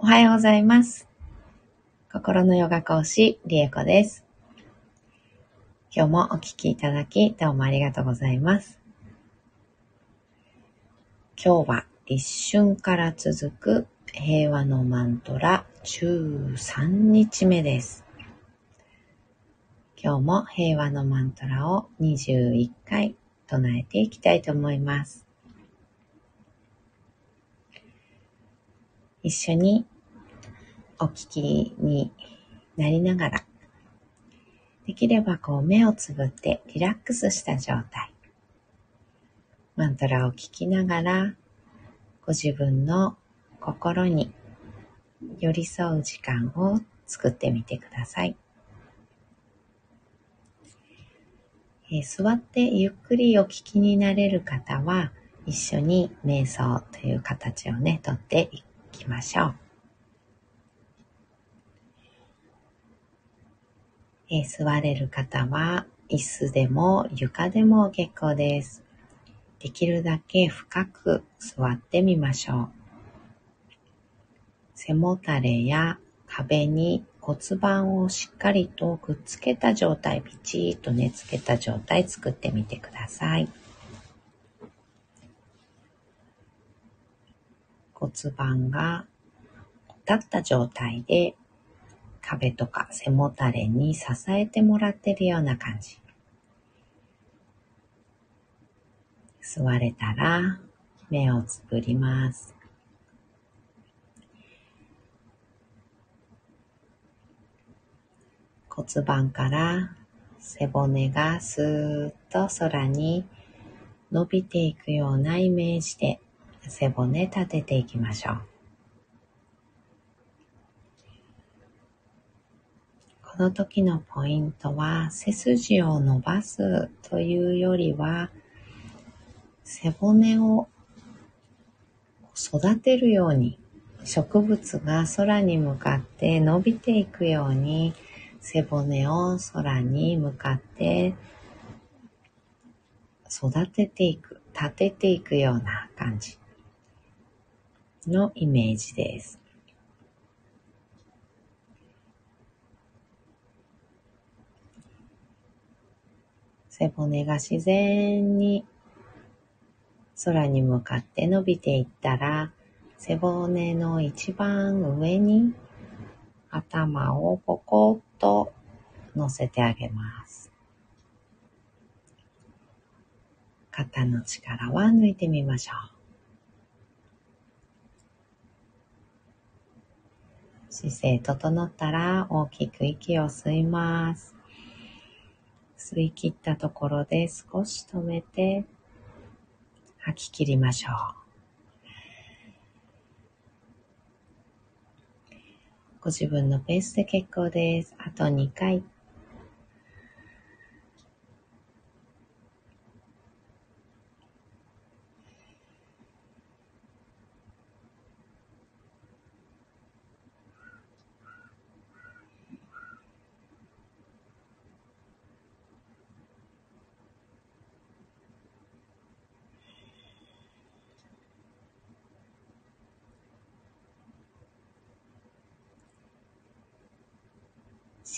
おはようございます。心のヨガ講師、リエコです。今日もお聞きいただき、どうもありがとうございます。今日は立春から続く平和のマントラ13日目です。今日も平和のマントラを21回唱えていきたいと思います。一緒にお聞きになりながら、できればこう目をつぶってリラックスした状態。マントラを聞きながら、ご自分の心に寄り添う時間を作ってみてください。えー座ってゆっくりお聞きになれる方は、一緒に瞑想という形をね、とっていきましょう。えー座れる方は、椅子でも床でも結構です。できるだけ深く座ってみましょう。背もたれや壁に骨盤をしっかりとくっつけた状態、ピチッとね、つけた状態作ってみてください。骨盤が立った状態で壁とか背もたれに支えてもらってるような感じ。座れたら目をつぶります。骨盤から背骨がスーッと空に伸びていくようなイメージで背骨立てていきましょう。この時のポイントは背筋を伸ばすというよりは背骨を育てるように植物が空に向かって伸びていくように背骨を空に向かって育てていく、立てていくような感じのイメージです。背骨が自然に空に向かって伸びていったら、背骨の一番上に頭をポコッと乗せてあげます。肩の力は抜いてみましょう。姿勢整ったら大きく息を吸います。吸い切ったところで少し止めて吐き切りましょう。ご自分のペースで結構です。あと2回。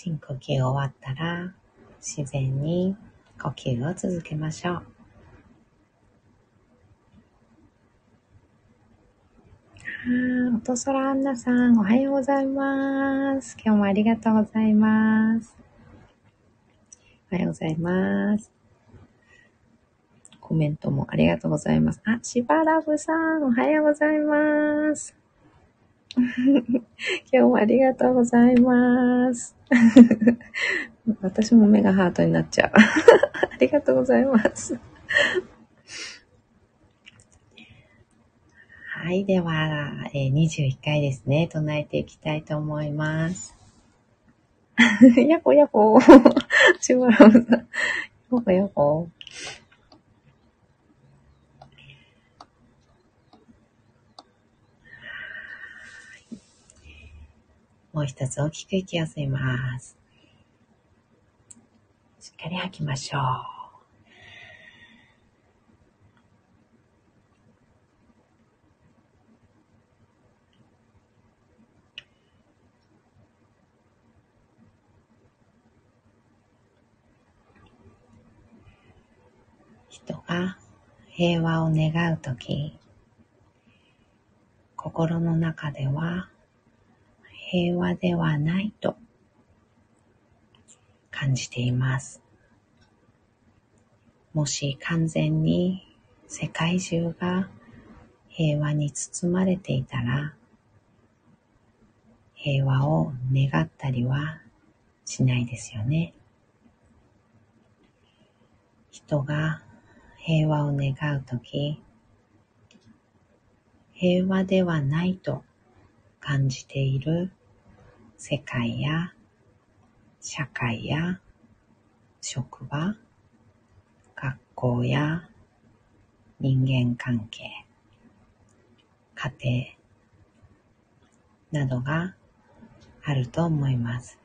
深呼吸終わったら自然に呼吸を続けましょう。あー、音空アンナさん、おはようございます。今日もありがとうございます。おはようございます。コメントもありがとうございます。あ、しばらぶさん、おはようございます。今日もありがとうございます。私も目がハートになっちゃう。ありがとうございます。はい。では、えー21回ですね。唱えていきたいと思います。やっほやっほー。しばらくさん。やっほやっほー。もう一つ大きく息を吸います。しっかり吐きましょう。人が平和を願うとき、心の中では平和ではないと感じています。もし完全に世界中が平和に包まれていたら、平和を願ったりはしないですよね。人が平和を願うとき、平和ではないと感じている世界や社会や職場、学校や人間関係、家庭などがあると思います。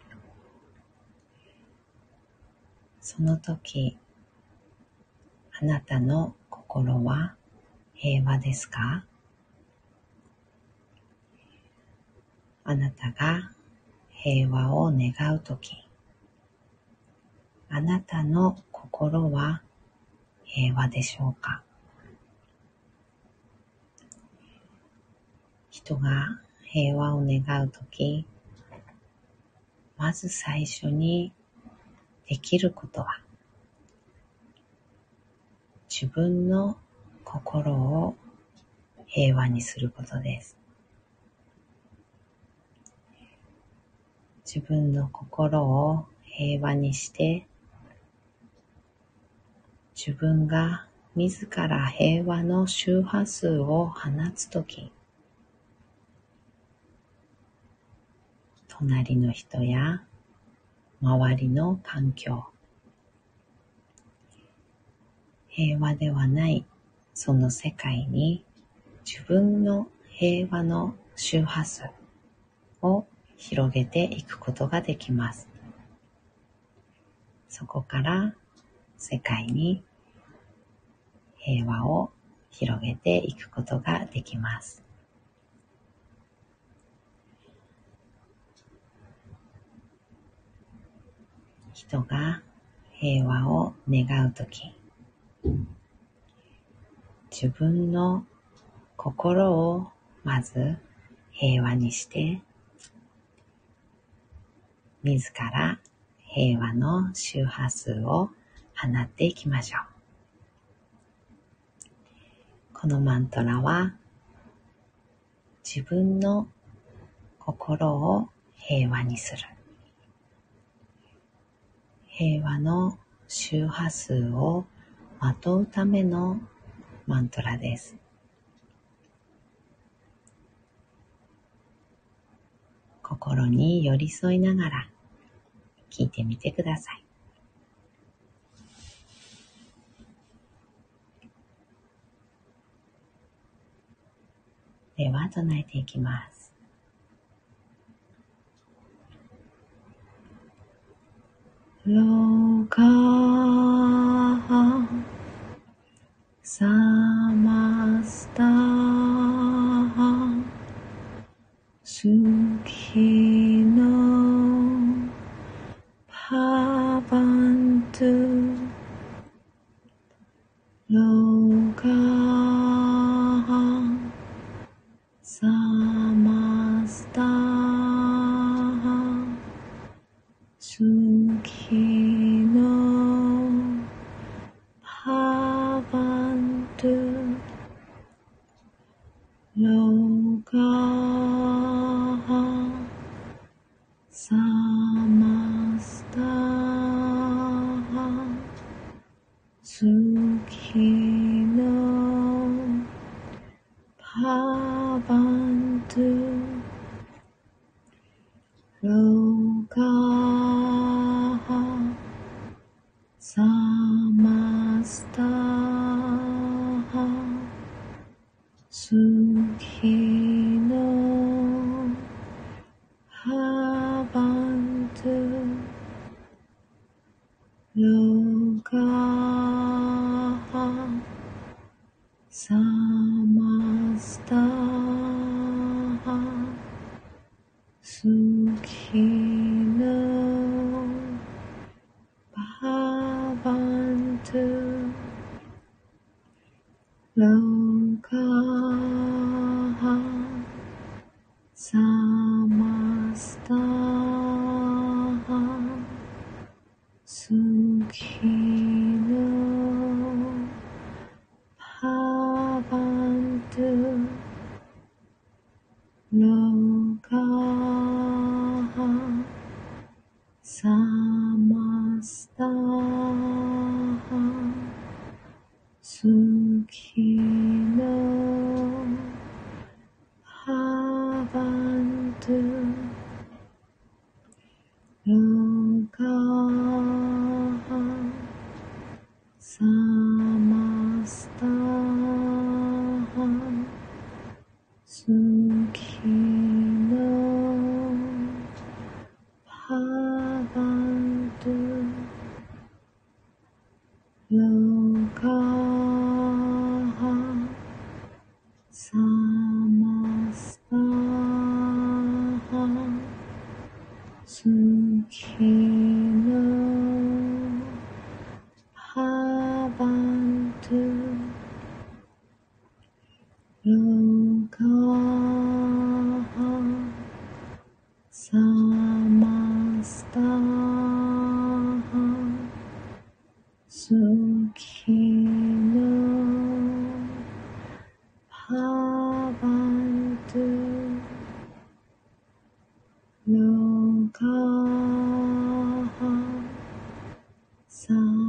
その時、あなたの心は平和ですか？あなたが平和を願うとき、あなたの心は平和でしょうか？人が平和を願うとき、まず最初にできることは、自分の心を平和にすることです。自分の心を平和にして、自分が自ら平和の周波数を放つとき、隣の人や周りの環境、平和ではないその世界に自分の平和の周波数を広げていくことができます。そこから世界に平和を広げていくことができます。人が平和を願うとき、自分の心をまず平和にして自ら平和の周波数を放っていきましょう。このマントラは自分の心を平和にする。平和の周波数をまとうためのマントラです。心に寄り添いながら聞いてみてください。では唱えていきます。ロカサマ Bantu Loka Baba. 있어.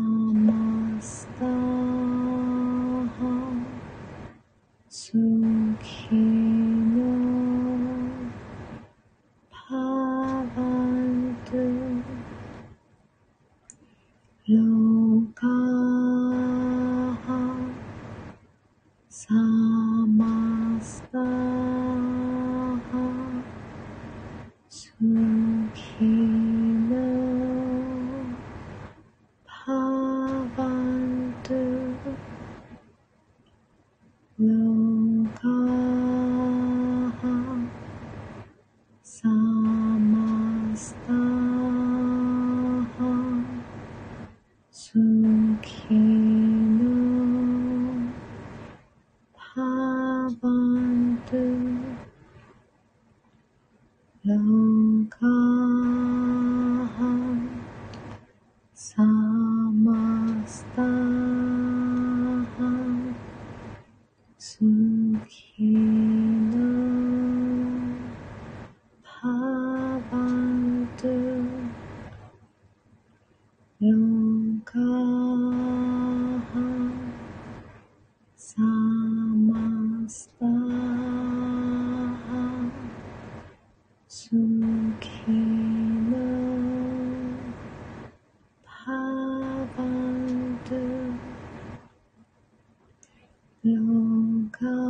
ロ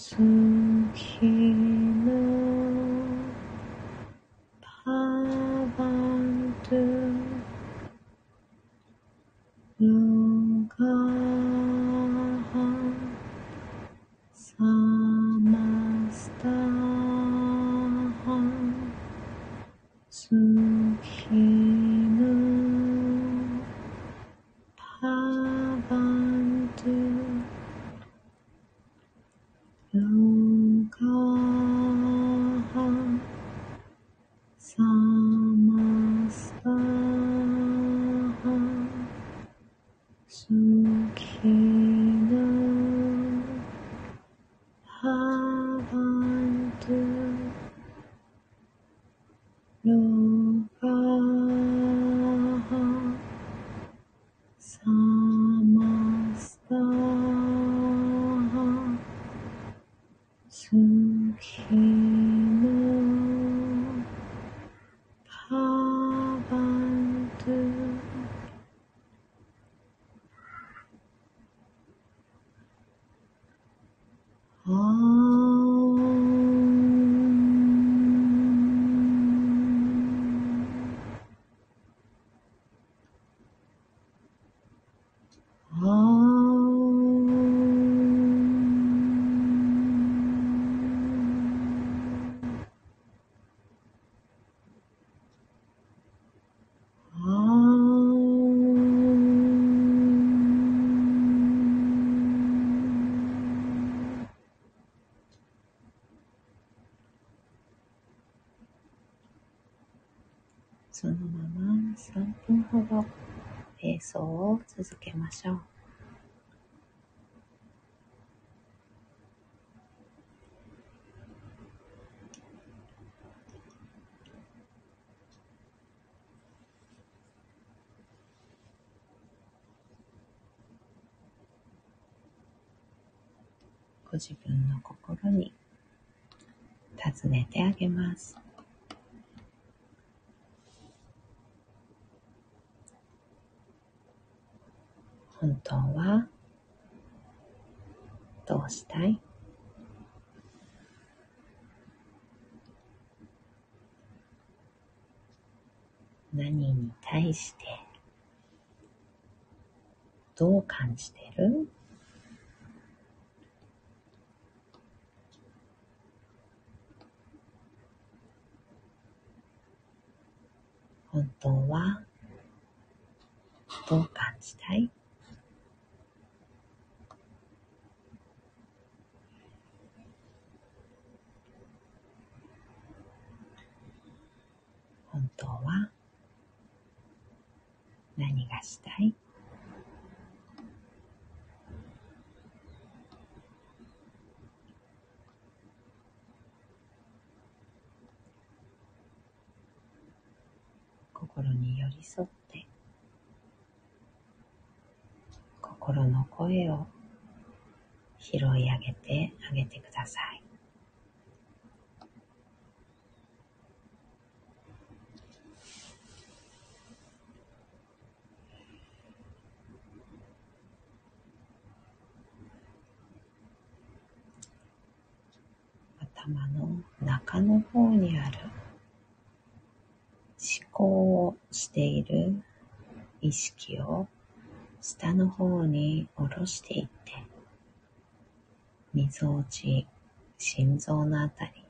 ーカ瞑想を続けましょう。ご自分の心に尋ねてあげます。本当はどうしたい？何に対してどう感じてる？本当はどう感じたい？本当は？何がしたい？心に寄り添って。心の声を拾い上げてあげてください。頭の中の方にある思考をしている意識を下の方に下ろしていってみぞおち心臓のあたり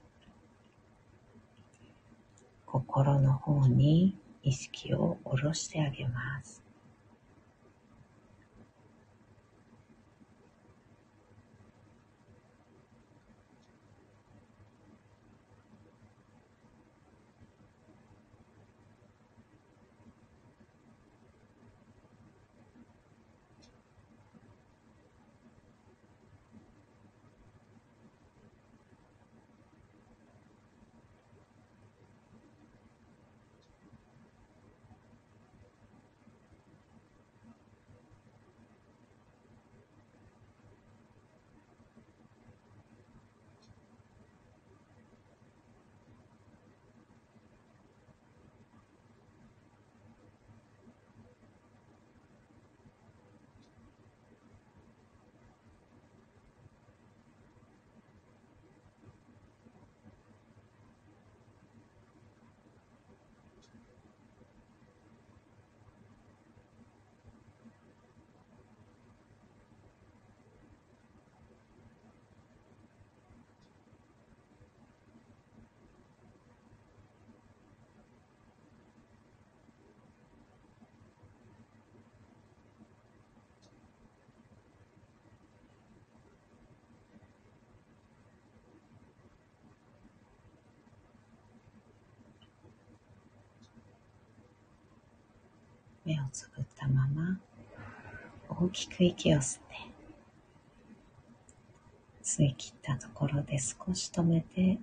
心の方に意識を下ろしてあげます。目をつぶったまま大きく息を吸って吸い切ったところで少し止めて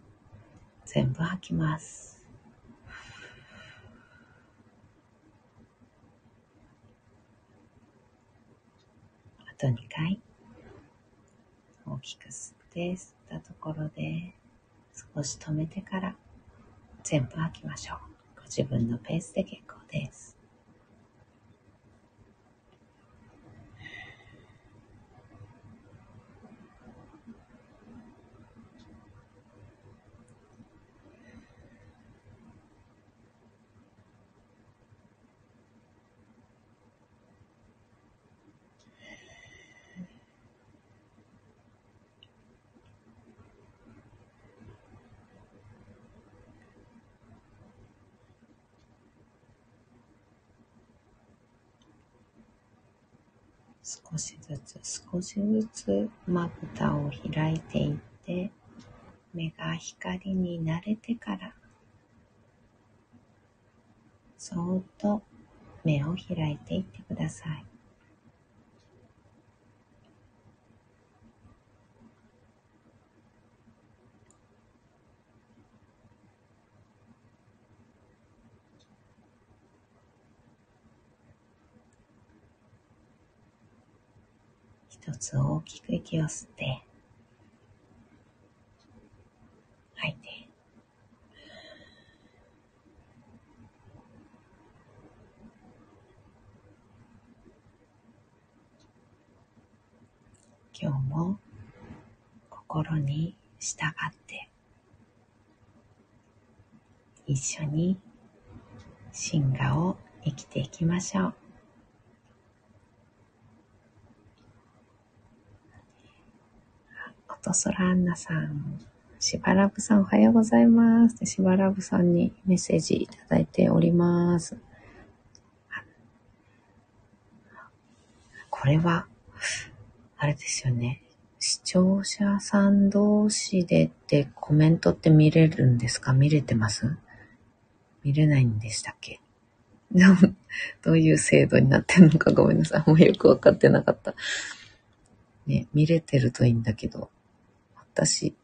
全部吐きますあと2回大きく吸って吸ったところで少し止めてから全部吐きましょう。ご自分のペースで結構です。少しずつ少しずつまぶたを開いていって目が光に慣れてからそーっと目を開いていってください。一つ大きく息を吸って、吐いて。今日も心に従って一緒に進化を生きていきましょう。とそらんなさん、しばらぶさんおはようございます。しばらぶさんにメッセージいただいております。これは、あれですよね。視聴者さん同士でってコメントって見れるんですか？見れてます？見れないんでしたっけ？どういう制度になってんのかごめんなさい。もうよくわかってなかった。ね、見れてるといいんだけど。私。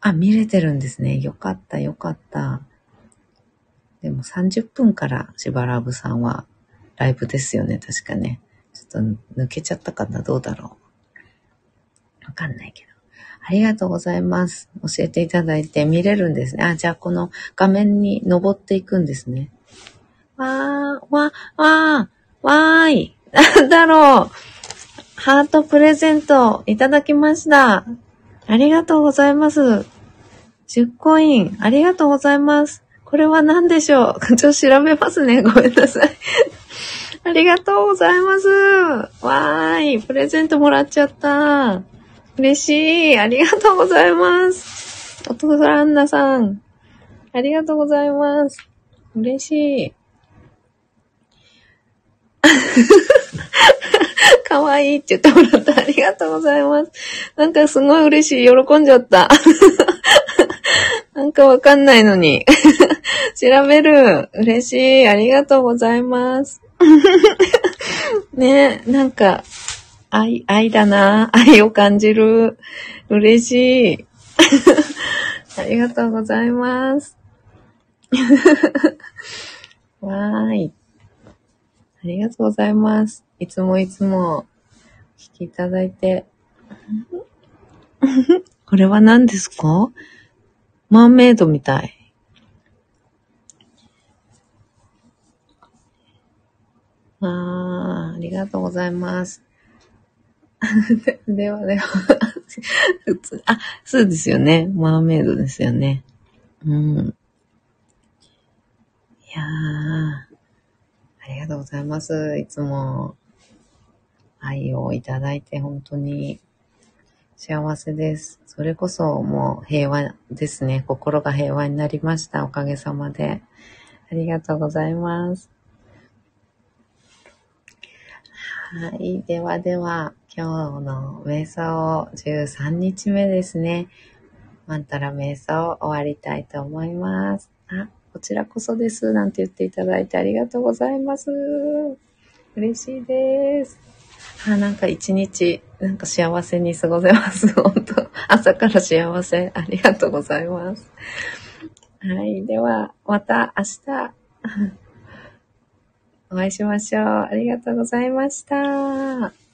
あ、見れてるんですね。よかった、よかった。でも30分からしばらぶさんはライブですよね、確かね。ちょっと抜けちゃったかな、どうだろう。わかんないけど。ありがとうございます。教えていただいて見れるんですね。あ、じゃあこの画面に登っていくんですね。わー、わ、わー、わーい。なんだろう。ハートプレゼントいただきました。ありがとうございます。10コイン、ありがとうございます。これは何でしょう？ちょっと調べますね。ごめんなさい。ありがとうございます。わーい。プレゼントもらっちゃった。嬉しい。ありがとうございます。お父さん、アンナさん。ありがとうございます。嬉しい。かわいいって言ってもらった。ありがとうございます。なんかすごい嬉しい。喜んじゃった。なんかわかんないのに。調べる。嬉しい。ありがとうございます。ねなんか、愛、愛だな。愛を感じる。嬉しい。ありがとうございます。わーい。ありがとうございます。いつもいつも、聞きいただいて。これは何ですか？マーメイドみたい。あー、ありがとうございます。ではでは普通、あ、そうですよね。マーメイドですよね。うん。いやー、ありがとうございます。いつも。愛をいただいて本当に幸せです。それこそもう平和ですね。心が平和になりました。おかげさまで。ありがとうございます。はい。ではでは、今日の瞑想13日目ですね。マンタラ瞑想終わりたいと思います。あ、こちらこそです。なんて言っていただいてありがとうございます。嬉しいです。あ、なんか一日、なんか幸せに過ごせます。本当朝から幸せ。ありがとうございます。はい。では、また明日、お会いしましょう。ありがとうございました。